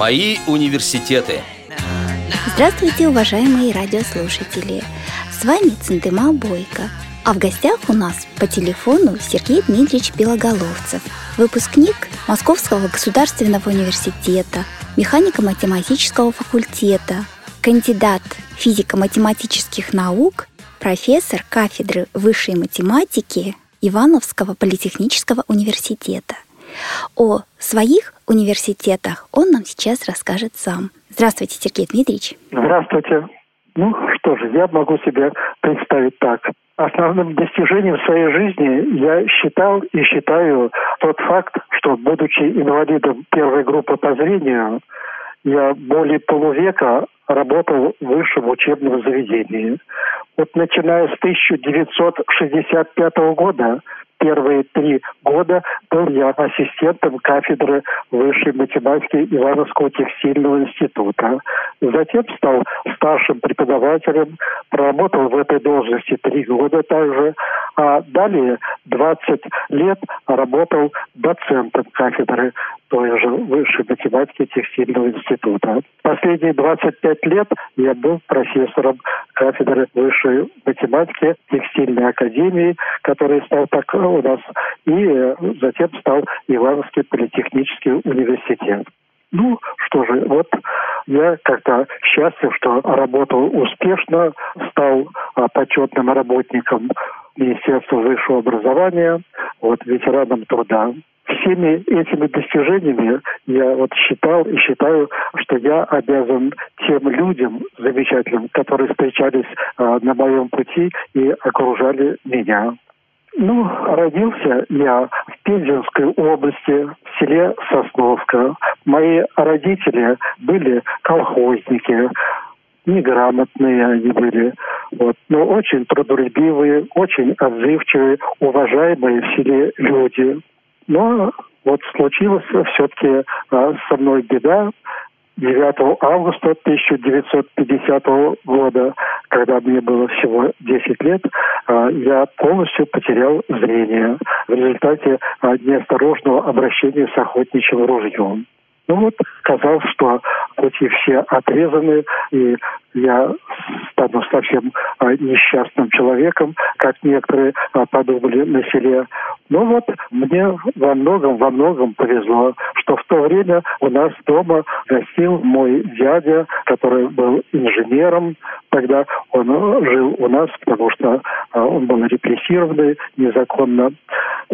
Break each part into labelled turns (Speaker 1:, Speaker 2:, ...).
Speaker 1: Мои университеты.
Speaker 2: Здравствуйте, уважаемые радиослушатели! С вами Центыма Бойко. А в гостях у нас по телефону Сергей Дмитриевич Белоголовцев, выпускник Московского государственного университета, механико-математического факультета, кандидат физико-математических наук, профессор кафедры высшей математики Ивановского политехнического университета. О своих университетах он нам сейчас расскажет сам. Здравствуйте, Сергей Дмитриевич.
Speaker 3: Здравствуйте. Ну что же, я могу себе представить так. Основным достижением своей жизни я считал и считаю тот факт, что, будучи инвалидом первой группы по зрению, я более полувека работал в высшем учебном заведении. Вот начиная с 1965 года первые три года был я ассистентом кафедры высшей математики Ивановского текстильного института. Затем стал старшим преподавателем, проработал в этой должности три года также, а далее 20 лет работал доцентом кафедры той же высшей математики текстильного института. Последние 25 лет я был профессором кафедры высшей математики текстильной академии, который стал так у нас, и затем стал Ивановский политехнический университет. Ну, что же, вот я как-то счастлив, что работал успешно, стал а, почетным работником Министерства высшего образования, вот, ветераном труда. Всеми этими достижениями я вот считал и считаю, что я обязан тем людям замечательным, которые встречались а, на моем пути и окружали меня. Ну, родился я в Пензенской области, в селе Сосновка. Мои родители были колхозники, неграмотные они были, вот, но очень трудолюбивые, очень отзывчивые, уважаемые в селе люди. Но вот случилась все-таки а, со мной беда. 9 августа 1950 года, когда мне было всего 10 лет, а, я полностью потерял зрение в результате а, неосторожного обращения с охотничьим ружьем. Ну вот казалось, что пути все отрезаны, и я стану совсем а, несчастным человеком, как некоторые а, подумали на селе. Ну вот, мне во многом, во многом повезло, что в то время у нас дома гостил мой дядя, который был инженером. Тогда он жил у нас, потому что а, он был репрессированный незаконно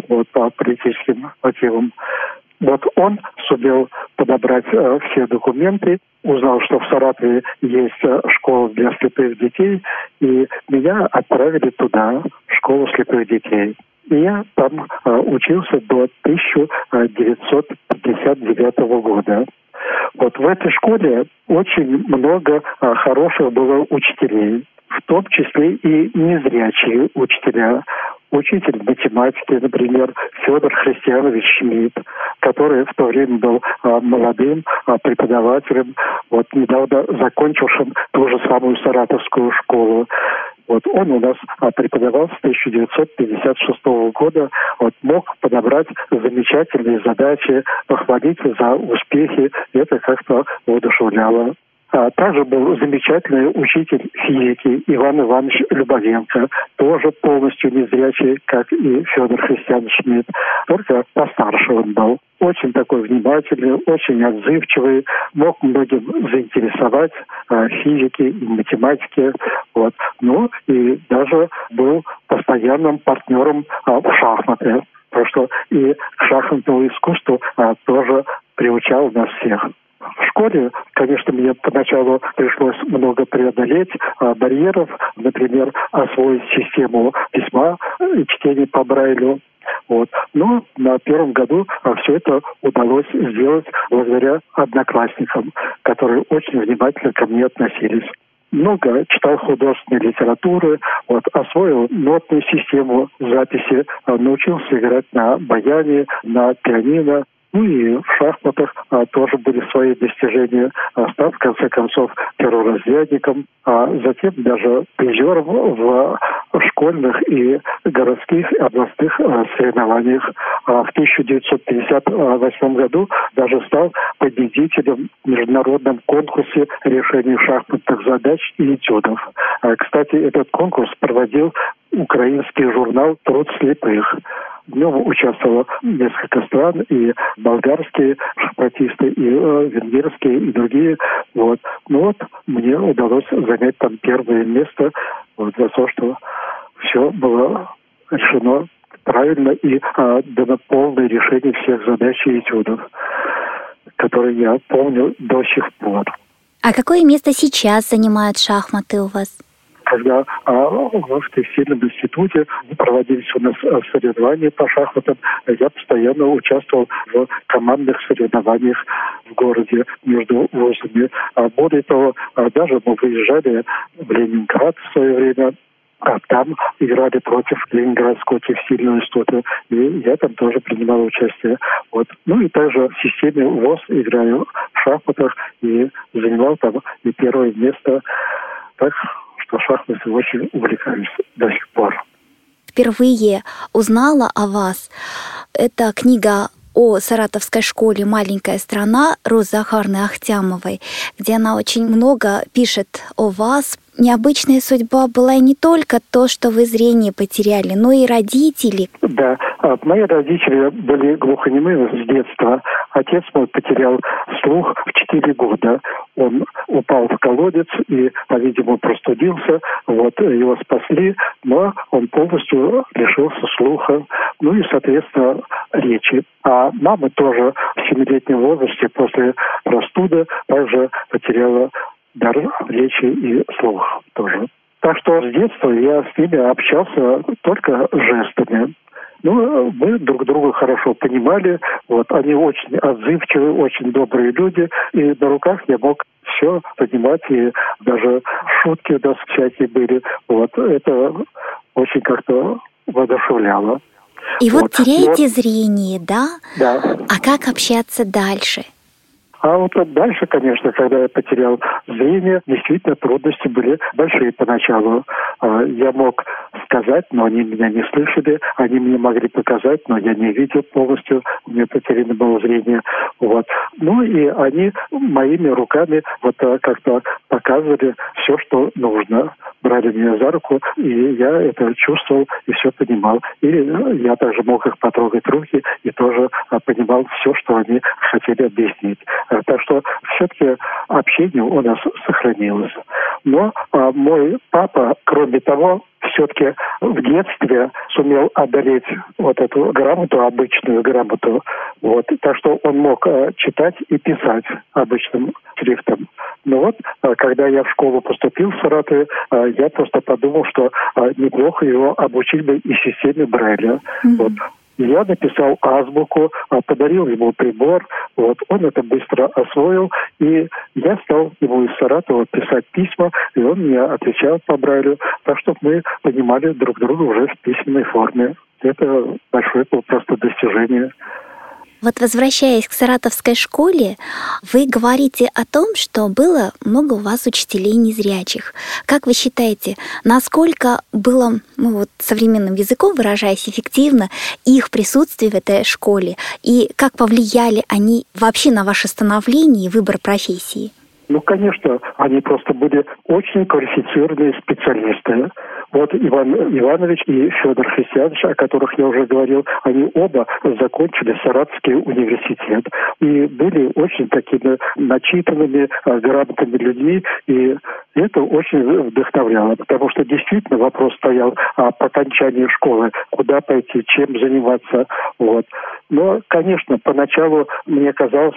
Speaker 3: вот, по политическим мотивам. Вот он сумел подобрать э, все документы, узнал, что в Саратове есть э, школа для слепых детей, и меня отправили туда, в школу слепых детей. И я там э, учился до 1959 года. Вот в этой школе очень много э, хороших было учителей, в том числе и незрячие учителя учитель математики, например, Федор Христианович Шмидт, который в то время был а, молодым а, преподавателем, вот недавно закончившим ту же самую Саратовскую школу. Вот он у нас а, преподавал с 1956 года, вот мог подобрать замечательные задачи, похвалить за успехи, это как-то воодушевляло. А также был замечательный учитель физики Иван Иванович Любовенко, тоже полностью незрячий, как и Федор Христиан Шмидт, только постарше он был. Очень такой внимательный, очень отзывчивый, мог многим заинтересовать а, физики и математики. Вот. Ну и даже был постоянным партнером а, в шахматы. Потому что и к шахматному искусству а, тоже приучал нас всех. В школе, конечно, мне поначалу пришлось много преодолеть а, барьеров, например, освоить систему письма и чтения по Брайлю. Вот. Но на первом году а, все это удалось сделать благодаря одноклассникам, которые очень внимательно ко мне относились много читал художественной литературы, вот, освоил нотную систему записи, а, научился играть на баяне, на пианино, Ну и в шахматах а, тоже были свои достижения. А, стал, в конце концов, терроразрядником, а затем даже призером в школьных и городских областных а, соревнованиях. А в 1958 году даже стал победителем в международном конкурсе решения шахматных задач и этюдов. А, кстати, этот конкурс проводил украинский журнал «Труд слепых». В нем участвовало несколько стран, и болгарские шахматисты, и э, венгерские, и другие. Вот. Ну вот, мне удалось занять там первое место вот, за то, что все было решено правильно и э, дано полное решение всех задач и этюдов, которые я помню до сих пор.
Speaker 2: А какое место сейчас занимают шахматы у вас?
Speaker 3: Когда а, в текстильном институте проводились у нас соревнования по шахматам. Я постоянно участвовал в командных соревнованиях в городе между вузами. А более того, а, даже мы выезжали в Ленинград в свое время а там играли против Ленинградского текстильного института, и я там тоже принимал участие. Вот. Ну и также в системе ВОЗ играю в шахматах и занимал там и первое место. Так что шахматы очень увлекаюсь до сих пор.
Speaker 2: Впервые узнала о вас. Это книга о саратовской школе «Маленькая страна» Розы Захарны Ахтямовой, где она очень много пишет о вас, необычная судьба была не только то, что вы зрение потеряли, но и родители.
Speaker 3: Да, а, мои родители были глухонемые с детства. Отец мой потерял слух в 4 года. Он упал в колодец и, по-видимому, простудился. Вот, его спасли, но он полностью лишился слуха, ну и, соответственно, речи. А мама тоже в семилетнем возрасте после простуды также потеряла дар речи и слух тоже. Так что с детства я с ними общался только жестами. Ну, мы друг друга хорошо понимали. Вот, они очень отзывчивые, очень добрые люди. И на руках я мог все понимать. И даже шутки у нас всякие были. Вот, это очень как-то воодушевляло.
Speaker 2: И вот, вот теряете вот. зрение, да?
Speaker 3: Да.
Speaker 2: А как общаться дальше?
Speaker 3: А вот дальше, конечно, когда я потерял зрение, действительно трудности были большие поначалу. А, я мог сказать, но они меня не слышали, они мне могли показать, но я не видел полностью, у меня потеряно было зрение. Вот. Ну и они моими руками вот как-то показывали все, что нужно. Брали меня за руку, и я это чувствовал и все понимал. И я также мог их потрогать руки и тоже э, понимал все, что они хотели объяснить. Так что все-таки общение у нас сохранилось. Но а, мой папа, кроме того, все-таки в детстве сумел одолеть вот эту грамоту, обычную грамоту. Вот. Так что он мог э, читать и писать обычным шрифтом. Но вот, э, когда я в школу поступил в Саратове, э, я просто подумал, что э, неплохо его обучить бы и системе Брайля. Mm-hmm. Вот. Я написал азбуку, а, подарил ему прибор, вот, он это быстро освоил, и я стал ему из Саратова писать письма, и он мне отвечал по Брайлю, так что мы понимали друг друга уже в письменной форме. Это большое было просто достижение.
Speaker 2: Вот возвращаясь к саратовской школе, вы говорите о том, что было много у вас учителей незрячих. Как вы считаете, насколько было, ну вот современным языком выражаясь эффективно, их присутствие в этой школе, и как повлияли они вообще на ваше становление и выбор профессии?
Speaker 3: Ну, конечно, они просто были очень квалифицированные специалисты. Вот Иван Иванович и Федор Христианович, о которых я уже говорил, они оба закончили Саратовский университет и были очень такими начитанными, э, грамотными людьми, и это очень вдохновляло, потому что действительно вопрос стоял о окончании школы, куда пойти, чем заниматься. Вот. Но, конечно, поначалу мне казалось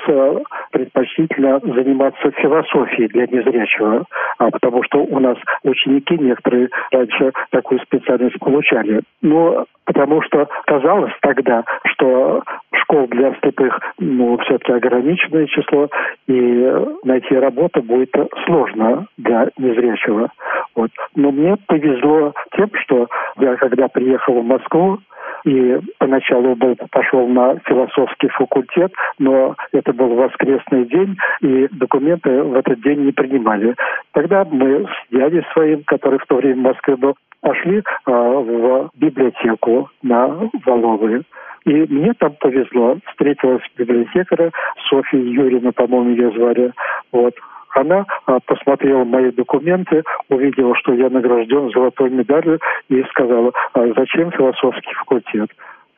Speaker 3: предпочтительно заниматься философией для незрячего, а потому что у нас ученики некоторые раньше такую специальность получали. Но потому что казалось тогда, что школ для слепых ну, все-таки ограниченное число, и найти работу будет сложно для незрячего. Вот. Но мне повезло тем, что я когда приехал в Москву, И поначалу был, пошел на философский факультет, но это был воскресный день, и документы в этот день не принимали. Тогда мы с дядей своим, который в то время в Москве был, пошли а, в библиотеку на Воловые. И мне там повезло. Встретилась библиотекаря Софья Юрьевна, по-моему, ее звали. Вот. Она а, посмотрела мои документы, увидела, что я награжден золотой медалью и сказала, а зачем философский факультет?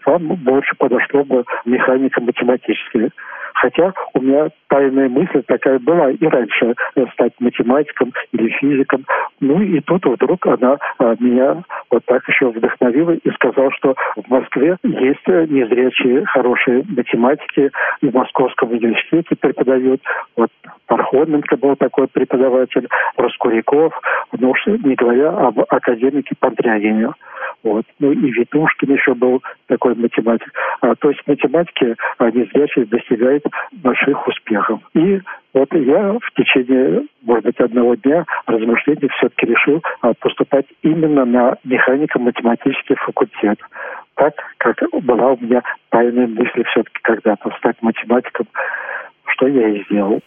Speaker 3: Вам больше подошло бы механика математическая. Хотя у меня тайная мысль такая была и раньше э, стать математиком или физиком. Ну и тут вдруг она а, меня вот так еще вдохновила и сказала, что в Москве есть э, незрячие хорошие математики, и в Московском университете преподают. Вот Пархоменко был такой преподаватель, Роскуряков, ну уж не говоря об академике Пандрягине. Вот. Ну и Витушкин еще был такой математик. А, то есть математики а, незрячие достигают больших успехов. И вот я в течение, может быть, одного дня размышлений все-таки решил а, поступать именно на механико-математический факультет. Так, как была у меня тайная мысль все-таки когда-то стать математиком, что я и сделал.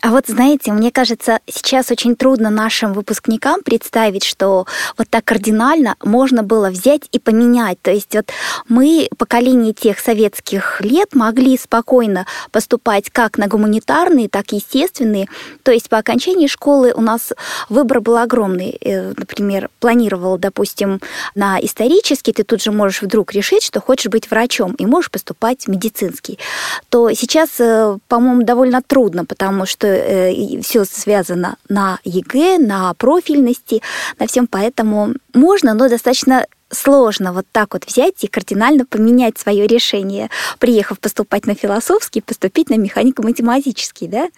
Speaker 2: А вот знаете, мне кажется, сейчас очень трудно нашим выпускникам представить, что вот так кардинально можно было взять и поменять. То есть вот мы, поколение тех советских лет, могли спокойно поступать как на гуманитарные, так и естественные. То есть по окончании школы у нас выбор был огромный. Э, например, планировал, допустим, на исторический, ты тут же можешь вдруг решить, что хочешь быть врачом и можешь поступать в медицинский. То сейчас, э, по-моему, довольно трудно, потому что э, все связано на ЕГЭ, на профильности, на всем, поэтому можно, но достаточно сложно вот так вот взять и кардинально поменять свое решение, приехав поступать на философский, поступить на механико-математический, да?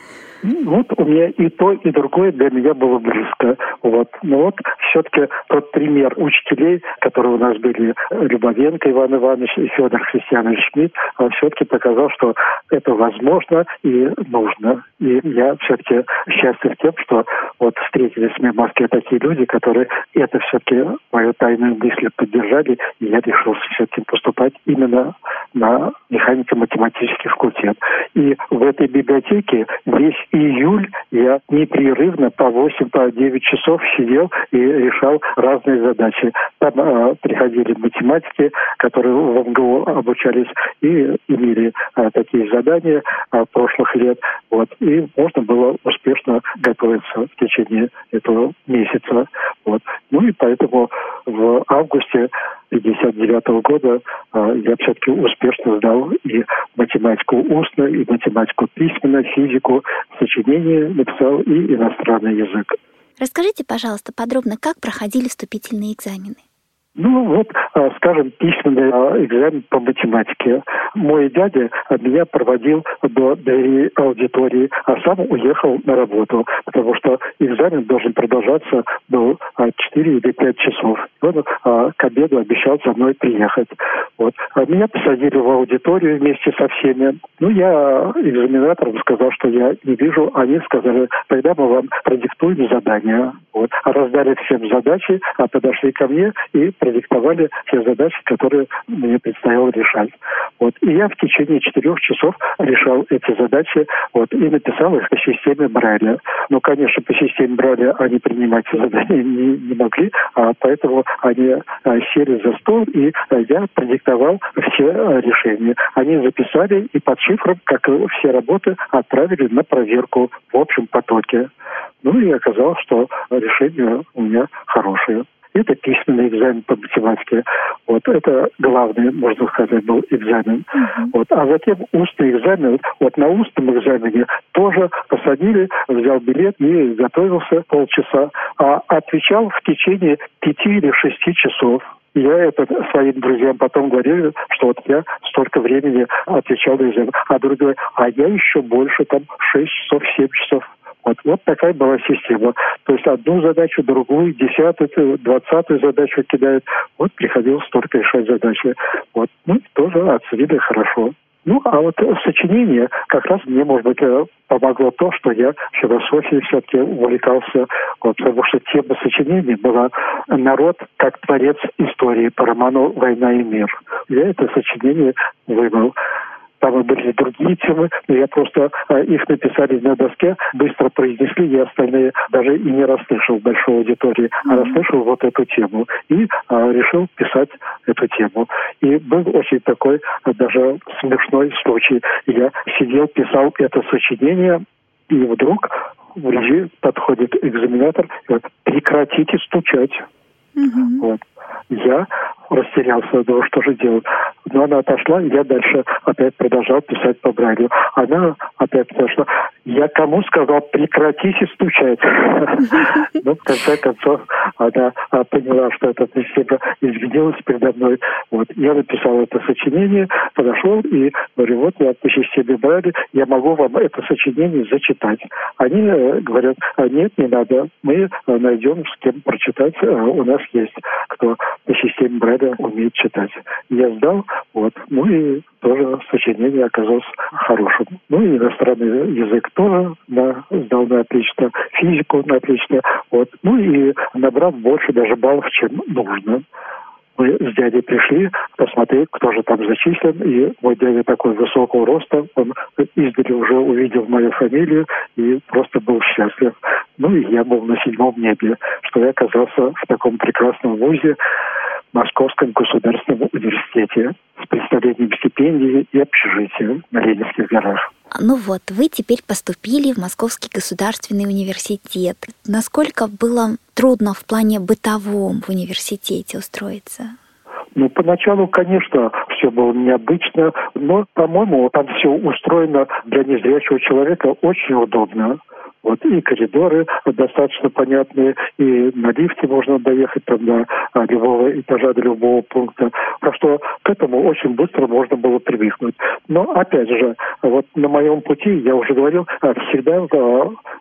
Speaker 3: Ну, вот у меня и то, и другое для меня было близко. Вот. Но вот все-таки тот пример учителей, которые у нас были, Любовенко Иван Иванович и Федор Христианович Шмидт, все-таки показал, что это возможно и нужно. И я все-таки счастлив тем, что вот встретились мне в Москве такие люди, которые это все-таки мою тайную мысль поддержали, и я решил все-таки поступать именно на механико-математический факультет. И в этой библиотеке весь июль я непрерывно по 8, по 9 часов сидел и решал разные задачи. Там э, приходили математики, которые в МГУ обучались и имели э, такие задания э, прошлых лет. Вот. И можно было успешно готовиться в течение этого месяца. Вот. Ну и поэтому в августе 1959 года э, я все-таки успешно сдал и математику устно, и математику письменно, физику, сочинение написал и иностранный язык.
Speaker 2: Расскажите, пожалуйста, подробно, как проходили вступительные экзамены?
Speaker 3: Ну вот, а, скажем, письменный а, экзамен по математике. Мой дядя меня проводил до двери аудитории, а сам уехал на работу, потому что экзамен должен продолжаться до 4 а, или 5 часов. Он к обеду обещал за мной приехать. Вот. А меня посадили в аудиторию вместе со всеми. Ну, я экзаменаторам сказал, что я не вижу. Они сказали, тогда мы вам продиктуем задание. Вот. А раздали всем задачи, а подошли ко мне и продиктовали те задачи, которые мне предстояло решать. Вот. И я в течение четырех часов решал эти задачи вот, и написал их по системе Брайля. Но, конечно, по системе Брайля они принимать задания не, не могли, а поэтому они а, сели за стол, и а, я продиктовал все а, решения. Они записали и под шифром, как все работы, отправили на проверку в общем потоке. Ну и оказалось, что решение у меня хорошее. Это письменный экзамен по математике. Вот это главный, можно сказать, был экзамен. Uh-huh. Вот. А затем устный экзамен. Вот на устном экзамене тоже посадили, взял билет и готовился полчаса. А отвечал в течение пяти или шести часов. Я это своим друзьям потом говорил, что вот я столько времени отвечал на экзамен. А другой а я еще больше, там, 6 часов, 7 часов. Вот, вот такая была система. То есть одну задачу, другую, десятую, двадцатую задачу кидают. Вот приходилось только решать задачи. Вот. Ну, тоже оценили хорошо. Ну, а вот сочинение как раз мне, может быть, э, помогло то, что я философией все-таки увлекался, вот, потому что тема сочинения была «Народ как творец истории» по роману «Война и мир». Я это сочинение выбрал там и были другие темы, но я просто а, их написали на доске, быстро произнесли, я остальные даже и не расслышал большой аудитории, а расслышал вот эту тему и а, решил писать эту тему. И был очень такой а, даже смешной случай. Я сидел, писал это сочинение, и вдруг в режим подходит экзаменатор и говорит, прекратите стучать. Mm-hmm. Вот. Я растерялся, думал, что же делать. Но она отошла, и я дальше опять продолжал писать по Брайлю. Она опять подошла. Я кому сказал, прекратите стучать. Ну, в конце концов, она а, поняла, что эта система извинилась передо мной. Вот. Я написал это сочинение, подошел и говорю, вот я по системе Брайля, я могу вам это сочинение зачитать. Они э, говорят, «А нет, не надо, мы э, найдем с кем прочитать, э, у нас есть кто по системе Брайля умеет читать. Я сдал, вот, ну и тоже сочинение оказалось хорошим. Ну и иностранный язык тоже да, сдал на отлично, физику на отлично, вот. Ну и набрал больше даже баллов, чем нужно мы с дядей пришли посмотреть, кто же там зачислен. И мой дядя такой высокого роста, он издали уже увидел мою фамилию и просто был счастлив. Ну и я был на седьмом небе, что я оказался в таком прекрасном вузе, Московском государственном университете с представлением стипендии и общежития на Ленинских горах.
Speaker 2: Ну вот, вы теперь поступили в Московский государственный университет. Насколько было трудно в плане бытовом в университете устроиться?
Speaker 3: Ну, поначалу, конечно, все было необычно, но, по-моему, там все устроено для незрячего человека очень удобно. Вот и коридоры достаточно понятные, и на лифте можно доехать там до а, любого этажа, до любого пункта. Так что к этому очень быстро можно было привыкнуть. Но опять же, вот на моем пути, я уже говорил, а, всегда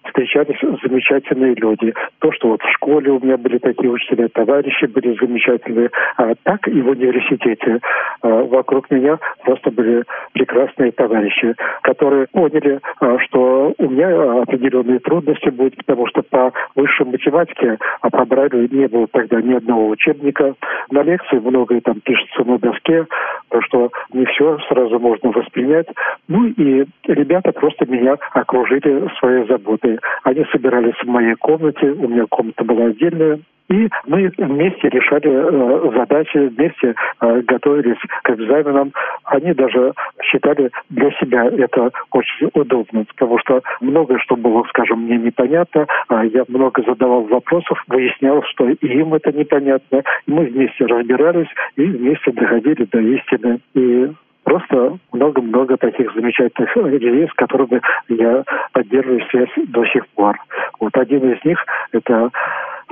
Speaker 3: встречались замечательные люди. То, что вот в школе у меня были такие учителя, товарищи были замечательные, а так и в университете вокруг меня просто были прекрасные товарищи, которые поняли, что у меня определенные трудности будет, потому что по высшей математике, а по Брайлю не было тогда ни одного учебника. На лекции многое там пишется на доске, то что не все сразу можно воспринять. Ну и ребята просто меня окружили своей заботой. Они собирались в моей комнате, у меня комната была отдельная, и мы вместе решали э, задачи, вместе э, готовились к экзаменам. Они даже считали для себя это очень удобно, потому что многое, что было, скажем, мне непонятно, а я много задавал вопросов, выяснял, что им это непонятно. Мы вместе разбирались и вместе доходили до истины. И просто много-много таких замечательных людей, с которыми я поддерживаю связь до сих пор. Вот один из них – это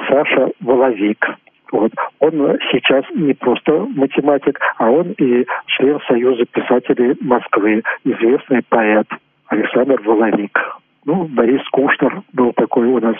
Speaker 3: Саша Воловик. Вот. Он сейчас не просто математик, а он и член Союза писателей Москвы, известный поэт Александр Воловик. Ну, Борис Кушнер был такой у нас,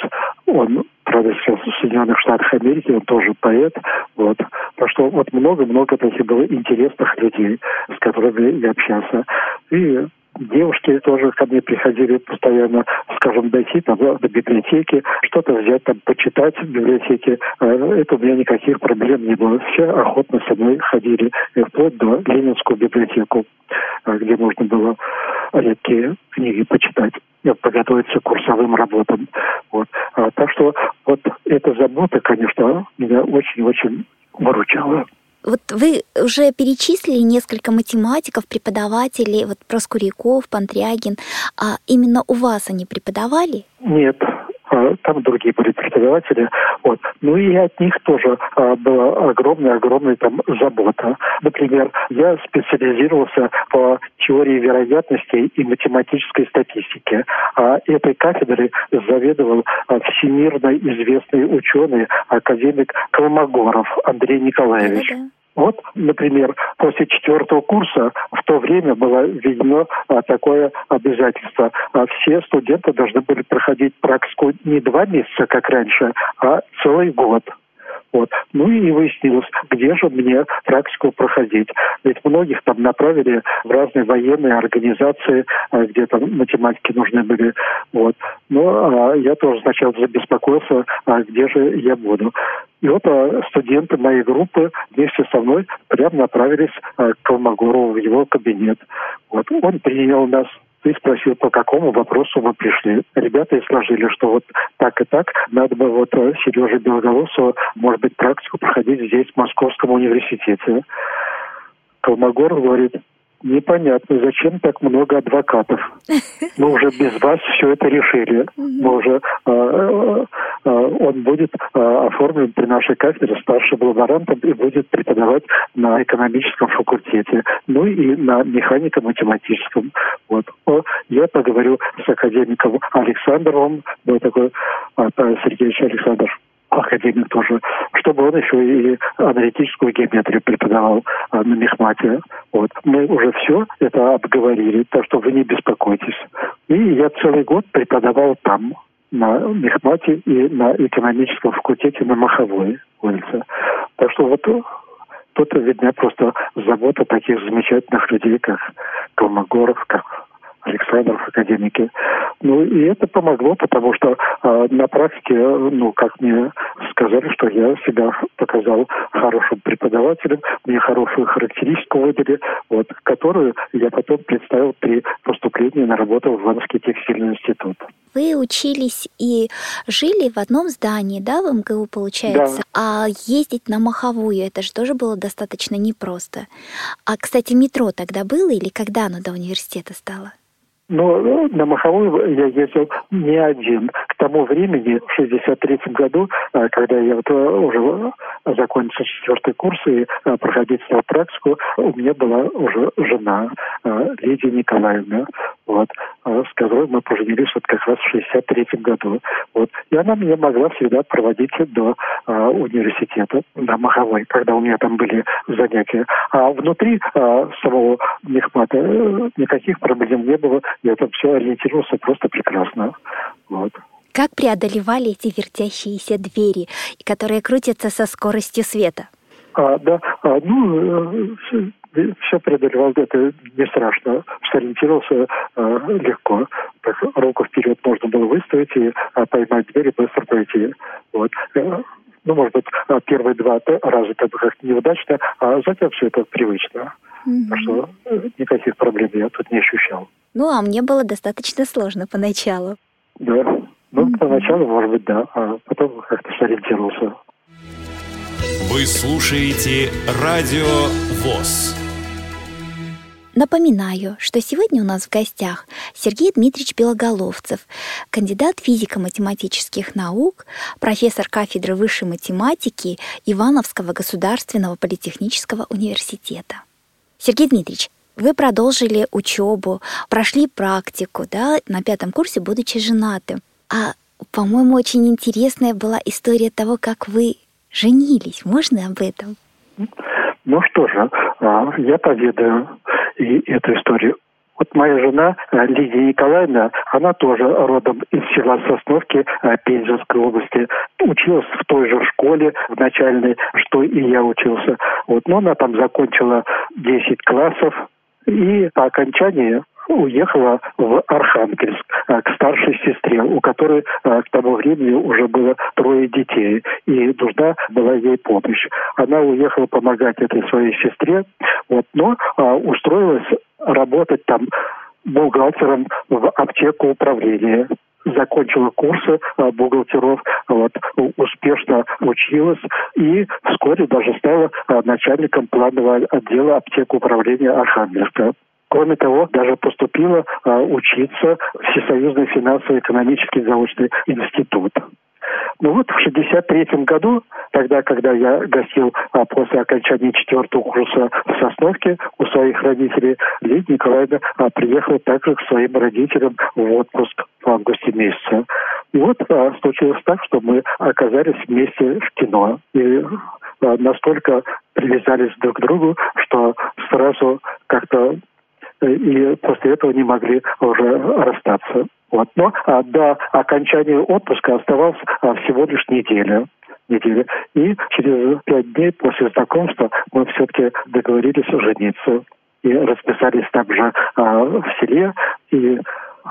Speaker 3: он, правда, сейчас в Соединенных Штатах Америки, он тоже поэт, вот. Так что вот много-много таких было интересных людей, с которыми я общался. И девушки тоже ко мне приходили постоянно, скажем, дойти там, до библиотеки, что-то взять там, почитать в библиотеке. А, это у меня никаких проблем не было. Все охотно со мной ходили, вплоть до Ленинскую библиотеку, а, где можно было редкие книги почитать подготовиться к курсовым работам. Вот. А, так что вот эта забота, конечно, меня очень-очень выручала.
Speaker 2: Вот вы уже перечислили несколько математиков, преподавателей, вот Проскуряков, Пантрягин. А именно у вас они преподавали?
Speaker 3: Нет, а, там другие были преподаватели. Вот. Ну и от них тоже а, была огромная-огромная там забота. Например, я специализировался по теории вероятностей и математической статистике. А этой кафедрой заведовал а, всемирно известный ученый, академик Колмогоров Андрей Николаевич. Да-да. Вот, например, после четвертого курса в то время было введено а, такое обязательство. А, все студенты должны были проходить практику не два месяца, как раньше, а целый год. Вот. Ну и выяснилось, где же мне практику проходить. Ведь многих там направили в разные военные организации, а, где там математики нужны были. Вот. Но а, я тоже сначала забеспокоился, а где же я буду. И вот а, студенты моей группы вместе со мной прямо направились а, к Колмогорову в его кабинет. Вот. Он принял нас и спросил, по какому вопросу мы пришли. Ребята изложили, что вот так и так, надо бы вот э, Сереже Белоголосову, может быть, практику проходить здесь, в Московском университете. Колмогоров говорит, непонятно, зачем так много адвокатов. Мы уже без вас все это решили. Мы уже, э, э, он будет э, оформлен при нашей кафедре старшим лаборантом и будет преподавать на экономическом факультете, ну и на механико-математическом. Вот. Я поговорю с академиком Александровым, был такой Павел Сергеевич Александр академик тоже, чтобы он еще и аналитическую геометрию преподавал а, на Мехмате. Вот. Мы уже все это обговорили, так что вы не беспокойтесь. И я целый год преподавал там, на Мехмате и на экономическом факультете на Маховой улице. Так что вот тут видна просто забота таких замечательных людей, как Колмогоров, как Александров, академики. Ну и это помогло, потому что э, на практике, ну, как мне сказали, что я себя показал хорошим преподавателем, мне хорошую характеристику выдали, вот, которую я потом представил при поступлении на работу в Ивановский текстильный институт.
Speaker 2: Вы учились и жили в одном здании, да, в МГУ, получается? Да. А ездить на Маховую, это же тоже было достаточно непросто. А, кстати, метро тогда было или когда оно до университета стало?
Speaker 3: Но ну, на Маховую я ездил не один. К тому времени, в 63 году, э, когда я вот э, уже закончил четвертый курс и э, проходить стал практику, у меня была уже жена Лидия Николаевна, вот, с которой мы поженились вот как раз в 63 году. Вот. И она меня могла всегда проводить до а, университета, до Маховой, когда у меня там были занятия. А внутри а, самого Мехмата никаких проблем не было я там все ориентировался просто прекрасно. Вот.
Speaker 2: Как преодолевали эти вертящиеся двери, которые крутятся со скоростью света?
Speaker 3: А, да, а, ну, э, все преодолевал, это не страшно. Сориентировался а, легко. Так, руку вперед можно было выставить и а, поймать дверь и быстро пройти. Вот. Э, ну, может быть, а, первые два раза это как-то неудачно, а затем все это привычно. Mm-hmm. Так что никаких проблем я тут не ощущал.
Speaker 2: Ну, а мне было достаточно сложно поначалу.
Speaker 3: Да. Ну, mm-hmm. поначалу, может быть, да, а потом как-то сориентировался.
Speaker 4: Вы слушаете Радио ВОЗ.
Speaker 2: Напоминаю, что сегодня у нас в гостях Сергей Дмитриевич Белоголовцев, кандидат физико-математических наук, профессор кафедры высшей математики Ивановского государственного политехнического университета. Сергей Дмитриевич, вы продолжили учебу, прошли практику, да, на пятом курсе, будучи женатым. А, по-моему, очень интересная была история того, как вы женились. Можно об этом?
Speaker 3: Ну что же, а, я поведаю и эту историю. Вот моя жена а, Лидия Николаевна, она тоже родом из села Сосновки а, Пензенской области. Училась в той же школе в начальной, что и я учился. Вот, но она там закончила 10 классов, и по окончании уехала в Архангельск а, к старшей сестре, у которой а, к тому времени уже было трое детей, и нужна была ей помощь. Она уехала помогать этой своей сестре, вот, но а, устроилась работать там бухгалтером в аптеку управления закончила курсы бухгалтеров, вот, успешно училась и вскоре даже стала начальником планового отдела аптеки управления Архангельска. Кроме того, даже поступила учиться в Всесоюзный финансово-экономический заочный институт. Ну вот в 63 году, тогда, когда я гостил а, после окончания четвертого курса в Сосновке у своих родителей, Лидия Николаевна а, приехала также к своим родителям в отпуск в августе месяце. И вот а, случилось так, что мы оказались вместе в кино. И а, настолько привязались друг к другу, что сразу как-то и после этого не могли уже расстаться. Вот. Но а, до окончания отпуска оставалось а, всего лишь неделя. недели. И через пять дней после знакомства мы все-таки договорились жениться. И расписались также а, в селе. И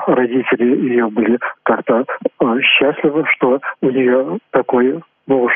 Speaker 3: родители ее были как-то а, счастливы, что у нее такой муж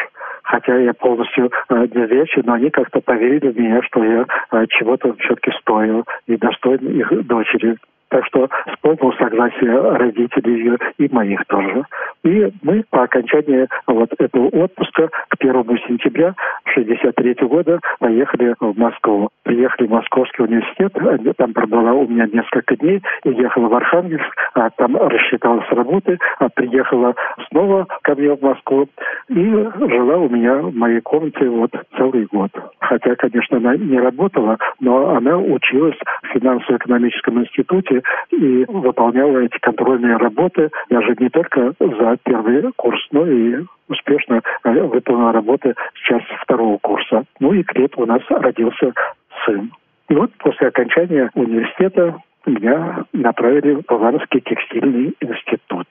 Speaker 3: хотя я полностью э, незрячий, но они как-то поверили в меня, что я э, чего-то все-таки стою и достоин их дочери. Так что с согласия родителей ее и моих тоже. И мы по окончании вот этого отпуска к первому сентября 63 года поехали в Москву. Приехали в Московский университет, там пробыла у меня несколько дней, и ехала в Архангельск, а там рассчиталась работы, а приехала снова ко мне в Москву и жила у меня в моей комнате вот целый год. Хотя, конечно, она не работала, но она училась в финансово-экономическом институте и выполняла эти контрольные работы даже не только за первый курс, но и успешно э, выполнила работы сейчас второго курса. Ну и к лету у нас родился сын. И вот после окончания университета меня направили в Ивановский текстильный институт.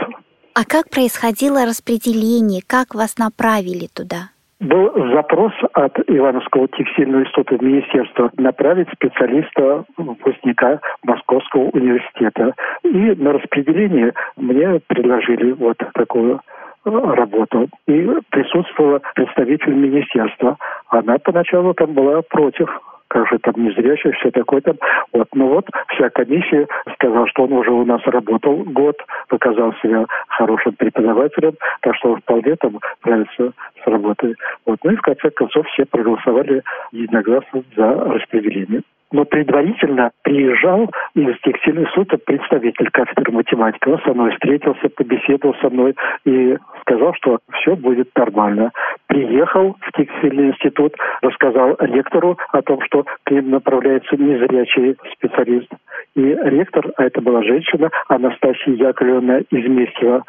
Speaker 2: А как происходило распределение? Как вас направили туда?
Speaker 3: Был запрос от Ивановского текстильного института в министерство направить специалиста, выпускника Московского университета. И на распределение мне предложили вот такую э, работу. И присутствовала представитель министерства. Она поначалу там была против как же там незрячий, все такое там. Вот. Ну вот вся комиссия сказала, что он уже у нас работал год, показал себя хорошим преподавателем, так что он вполне там нравится с работой. Вот. Ну и в конце концов все проголосовали единогласно за распределение но предварительно приезжал из текстильного института представитель кафедры математики. Он со мной встретился, побеседовал со мной и сказал, что все будет нормально. Приехал в текстильный институт, рассказал ректору о том, что к ним направляется незрячий специалист. И ректор, а это была женщина, Анастасия Яковлевна Изместьева,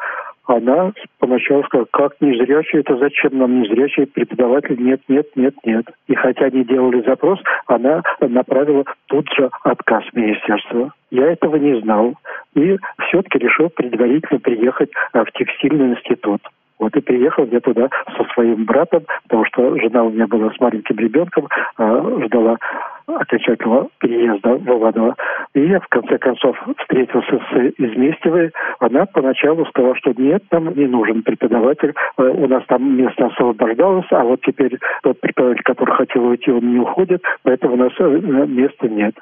Speaker 3: она поначалу сказала, как незрячий, это зачем нам незрячий преподаватель? Нет, нет, нет, нет. И хотя они делали запрос, она направила тут же отказ министерства. Я этого не знал. И все-таки решил предварительно приехать а, в текстильный институт. Вот и приехал я туда со своим братом, потому что жена у меня была с маленьким ребенком, а, ждала окончательного переезда в Иваново. И я, в конце концов, встретился с Изместевой. Она поначалу сказала, что нет, нам не нужен преподаватель. Э, у нас там место освобождалось, а вот теперь тот преподаватель, который хотел уйти, он не уходит, поэтому у нас э, места нет.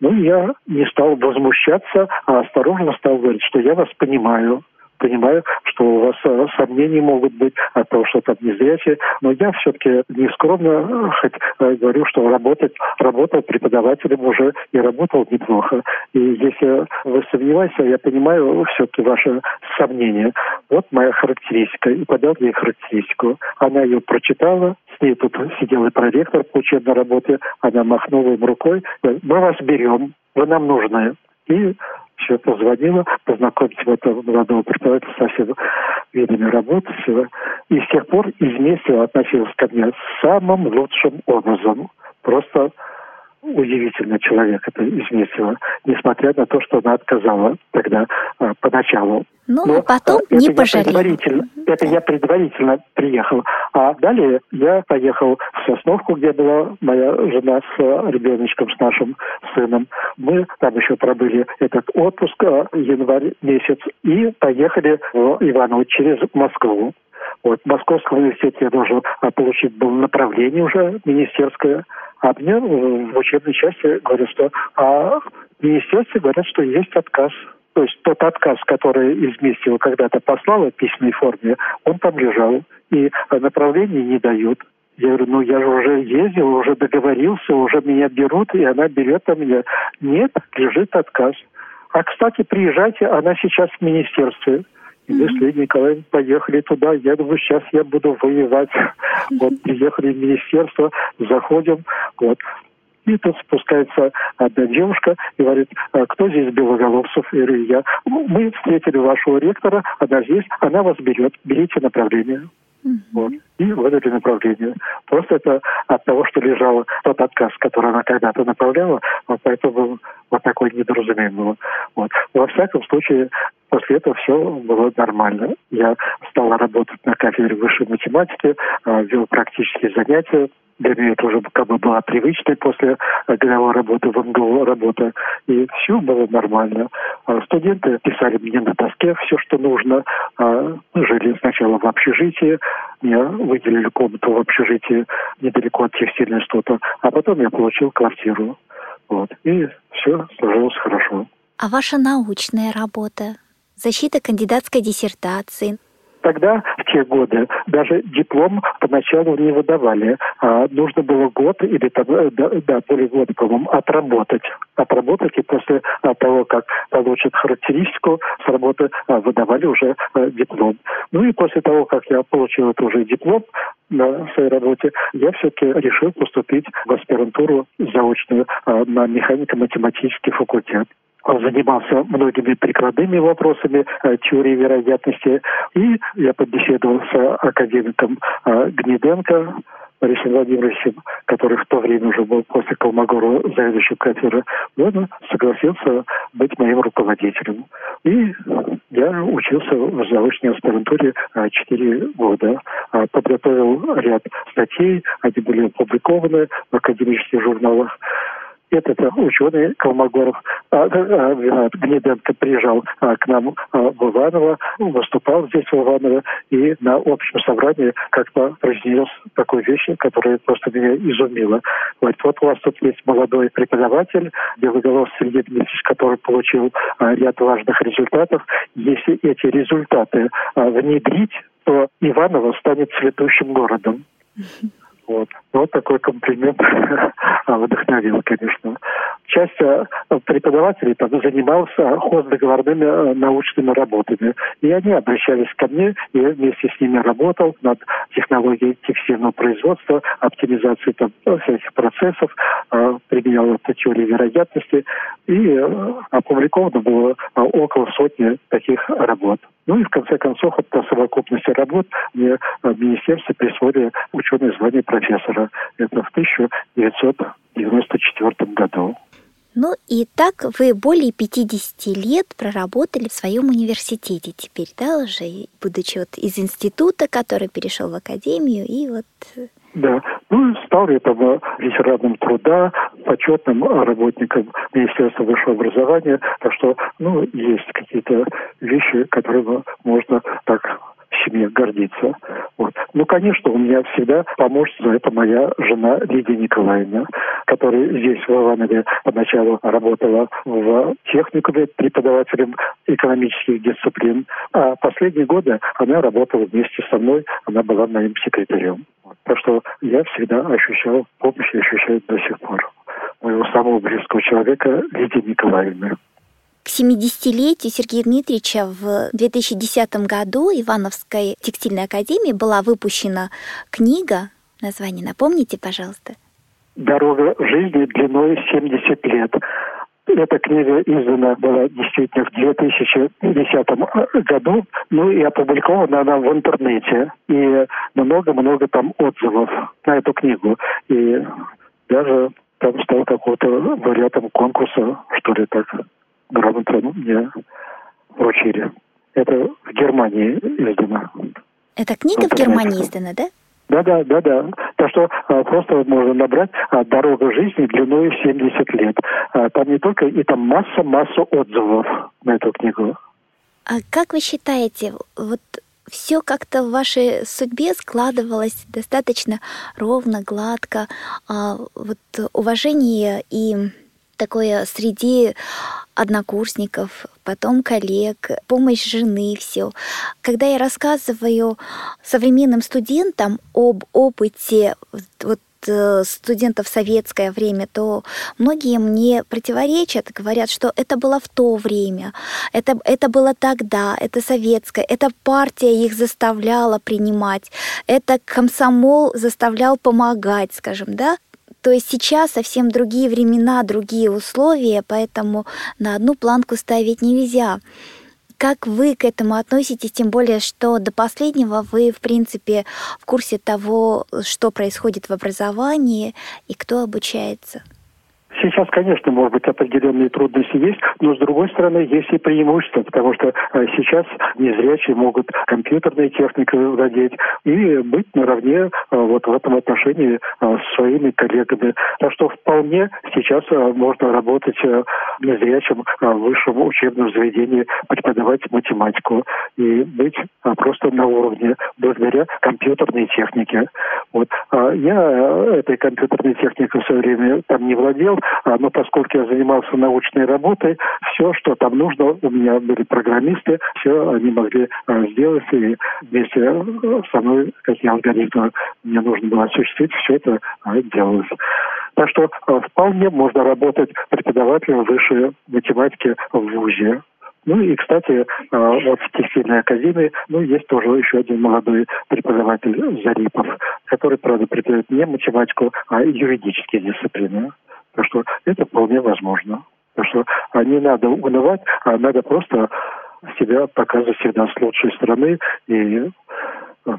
Speaker 3: Ну, я не стал возмущаться, а осторожно стал говорить, что я вас понимаю, понимаю, что у вас э, сомнения могут быть от того, что там не зрячие, но я все-таки не скромно э, хоть э, говорю, что работать, работал преподавателем уже и работал неплохо. И если вы сомневаетесь, я понимаю все-таки ваши сомнения. Вот моя характеристика. И подал ей характеристику. Она ее прочитала, с ней тут сидел и проректор по учебной работе, она махнула им рукой, мы вас берем, вы нам нужны. И все позвонила, познакомить этого молодого преподавателя со всеми видами работы. Всего. И с тех пор изместила относилась ко мне самым лучшим образом. Просто удивительный человек это изместила, несмотря на то, что она отказала тогда а, поначалу.
Speaker 2: Ну, Но потом
Speaker 3: это
Speaker 2: не пожалела.
Speaker 3: Предварительно, это я предварительно приехал. А далее я поехал в Сосновку, где была моя жена с ребеночком, с нашим сыном. Мы там еще пробыли этот отпуск, а, январь месяц, и поехали в Иваново через Москву. Вот в Московском университете я должен а, получить было направление уже министерское, а мне в учебной части говорят, что а в министерстве говорят, что есть отказ. То есть тот отказ, который из Местьева когда-то послала в письменной форме, он там лежал. И направления не дают. Я говорю, ну я же уже ездил, уже договорился, уже меня берут, и она берет на меня. Нет, лежит отказ. А, кстати, приезжайте, она сейчас в министерстве. И мы с Лидией Николаевной поехали туда. Я думаю, сейчас я буду воевать. Вот приехали в министерство, заходим, вот. И тут спускается одна девушка и говорит, «А кто здесь Белоголовцев? Я говорю, я. Мы встретили вашего ректора, она здесь, она вас берет, берите направление. Вот. И выдали направление. Просто это от того, что лежал тот отказ, который она когда-то направляла, вот поэтому вот такое недоразумение было. Вот. Во всяком случае, после этого все было нормально. Я стал работать на кафедре высшей математики, а, вел практические занятия, для меня это уже как бы была привычной после годовой работы в МГУ работа. И все было нормально. А студенты писали мне на доске все, что нужно. А жили сначала в общежитии. Мне выделили комнату в общежитии недалеко от текстильной института. А потом я получил квартиру. Вот. И все сложилось хорошо.
Speaker 2: А ваша научная работа? Защита кандидатской диссертации,
Speaker 3: Тогда, в те годы, даже диплом поначалу не выдавали. А нужно было год или там, э, да, более года, по-моему, отработать. Отработать, и после а, того, как получат характеристику с работы, а, выдавали уже а, диплом. Ну и после того, как я получил это уже диплом на своей работе, я все-таки решил поступить в аспирантуру заочную а, на механико-математический факультет. Занимался многими прикладными вопросами э, теории вероятности. И я побеседовал с академиком э, Гнеденко, Борисом Владимировичем, который в то время уже был после Колмогорова заведующим кафедры, он согласился быть моим руководителем. И я учился в заочной аспирантуре 4 э, года. Подготовил ряд статей, они были опубликованы в академических журналах этот ученый Колмогоров, а, а, Гнеденко приезжал а, к нам а, в Иваново, выступал здесь в Иваново, и на общем собрании как-то произнес такую вещь, которая просто меня изумила. Говорит, вот у вас тут есть молодой преподаватель, Белоголов Сергей Дмитриевич, который получил а, ряд важных результатов. Если эти результаты а, внедрить, то Иваново станет цветущим городом. Вот. Вот такой комплимент вдохновил, конечно. Часть э, преподавателей занимался хоздоговорными э, научными работами. И они обращались ко мне, и я вместе с ними работал над технологией текстильного производства, оптимизацией там, всяких процессов, э, применял эту теорию вероятности. И опубликовано было около сотни таких работ. Ну и в конце концов, от совокупности работ мне в министерстве присвоили ученое звание профессора. Это в 1994 году.
Speaker 2: Ну и так вы более 50 лет проработали в своем университете теперь, да, уже будучи вот из института, который перешел в академию, и вот
Speaker 3: э, да. Ну, стал я там ветераном труда, почетным работником Министерства высшего образования. Так что, ну, есть какие-то вещи, которыми можно так семье гордиться. Вот. Ну, конечно, у меня всегда поможет за это моя жена Лидия Николаевна, которая здесь, в Иванове, поначалу работала в техникуме преподавателем экономических дисциплин, а последние годы она работала вместе со мной, она была моим секретарем. Так что я всегда ощущал помощь и ощущаю до сих пор моего самого близкого человека Лидии Николаевны.
Speaker 2: К 70-летию Сергея Дмитриевича в 2010 году Ивановской текстильной академии была выпущена книга. Название напомните, пожалуйста.
Speaker 3: «Дорога жизни длиной 70 лет». Эта книга издана была действительно в 2010 году, ну и опубликована она в интернете. И много-много там отзывов на эту книгу. И даже там стал какого-то вариантом конкурса, что ли так грамоту мне вручили. Это в Германии издано.
Speaker 2: Эта книга в Германии издана, да?
Speaker 3: Да, да, да, да. Так что а, просто можно набрать а, «Дорога жизни» длиной 70 лет. А, там не только, и там масса-масса отзывов на эту книгу.
Speaker 2: А как вы считаете, вот все как-то в вашей судьбе складывалось достаточно ровно, гладко, а, вот уважение и такое среди однокурсников, потом коллег, помощь жены, все. Когда я рассказываю современным студентам об опыте вот э, студентов в советское время, то многие мне противоречат, говорят, что это было в то время, это, это было тогда, это советское, это партия их заставляла принимать, это комсомол заставлял помогать, скажем, да. То есть сейчас совсем другие времена, другие условия, поэтому на одну планку ставить нельзя. Как вы к этому относитесь, тем более, что до последнего вы, в принципе, в курсе того, что происходит в образовании и кто обучается?
Speaker 3: Сейчас, конечно, может быть, определенные трудности есть, но, с другой стороны, есть и преимущества, потому что э, сейчас незрячие могут компьютерной техникой владеть и быть наравне э, вот в этом отношении э, с своими коллегами. Так что вполне сейчас можно работать незрячим в высшем учебном заведении, преподавать математику и быть просто на уровне благодаря компьютерной технике. Вот. Я этой компьютерной техникой в свое время там не владел, а, но поскольку я занимался научной работой, все, что там нужно, у меня были программисты, все они могли а, сделать, и вместе э, со мной, какие алгоритмы мне нужно было осуществить, все это а, делалось. Так что вполне можно работать преподавателем высшей математики в ВУЗе. Ну и, кстати, вот в текстильной академии, ну, есть тоже еще один молодой преподаватель Зарипов, который, правда, преподает не математику, а юридические дисциплины. Так что это вполне возможно. Так что а не надо унывать, а надо просто себя показывать всегда с лучшей стороны, и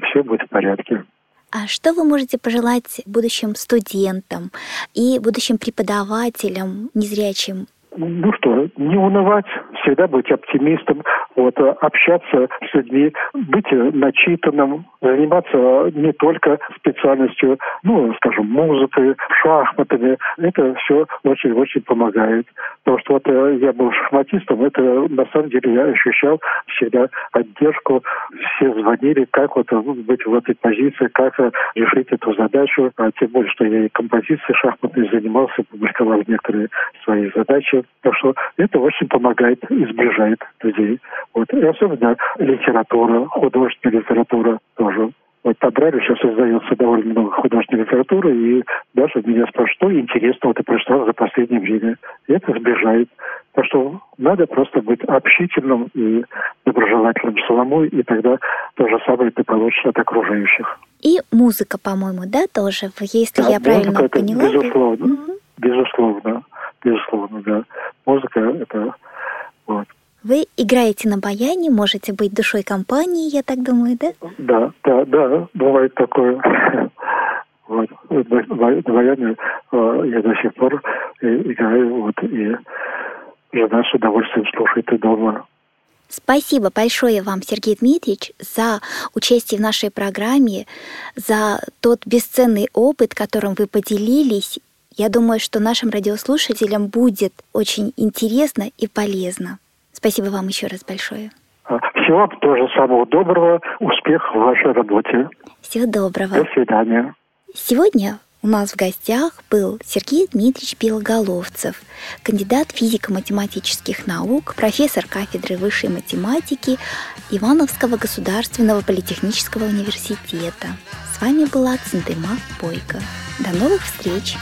Speaker 3: все будет в порядке.
Speaker 2: А что вы можете пожелать будущим студентам и будущим преподавателям незрячим
Speaker 3: ну что, не унывать, всегда быть оптимистом, вот, общаться с людьми, быть начитанным, заниматься не только специальностью, ну, скажем, музыкой, шахматами. Это все очень-очень помогает. Потому что вот э, я был шахматистом, это на самом деле я ощущал всегда поддержку. Все звонили, как вот быть в этой позиции, как решить эту задачу. А тем более, что я и композицией шахматной занимался, публиковал некоторые свои задачи. Так что это очень помогает и сближает людей. Вот. И особенно литература, художественная литература тоже. Вот по Брайлю сейчас создается довольно много художественной литературы, и даже меня спрашивают, что интересного ты прочитал за последнее время. И это сближает. Так что надо просто быть общительным и доброжелательным самому, и тогда то же самое ты получишь от окружающих.
Speaker 2: И музыка, по-моему, да, тоже, если да, я правильно
Speaker 3: это,
Speaker 2: поняла?
Speaker 3: Безусловно, угу. безусловно безусловно, да. Музыка — это вот.
Speaker 2: Вы играете на баяне, можете быть душой компании, я так думаю, да?
Speaker 3: Да, да, да, бывает такое. Вот. На баяне э, я до сих пор играю, вот, и жена с удовольствием слушает и дома.
Speaker 2: Спасибо большое вам, Сергей Дмитриевич, за участие в нашей программе, за тот бесценный опыт, которым вы поделились я думаю, что нашим радиослушателям будет очень интересно и полезно. Спасибо вам еще раз большое.
Speaker 3: А, всего тоже самого доброго, успехов в вашей работе.
Speaker 2: Всего доброго.
Speaker 3: До свидания.
Speaker 2: Сегодня у нас в гостях был Сергей Дмитриевич Белоголовцев, кандидат физико-математических наук, профессор кафедры высшей математики Ивановского государственного политехнического университета. С вами была Центыма Бойко. До новых встреч!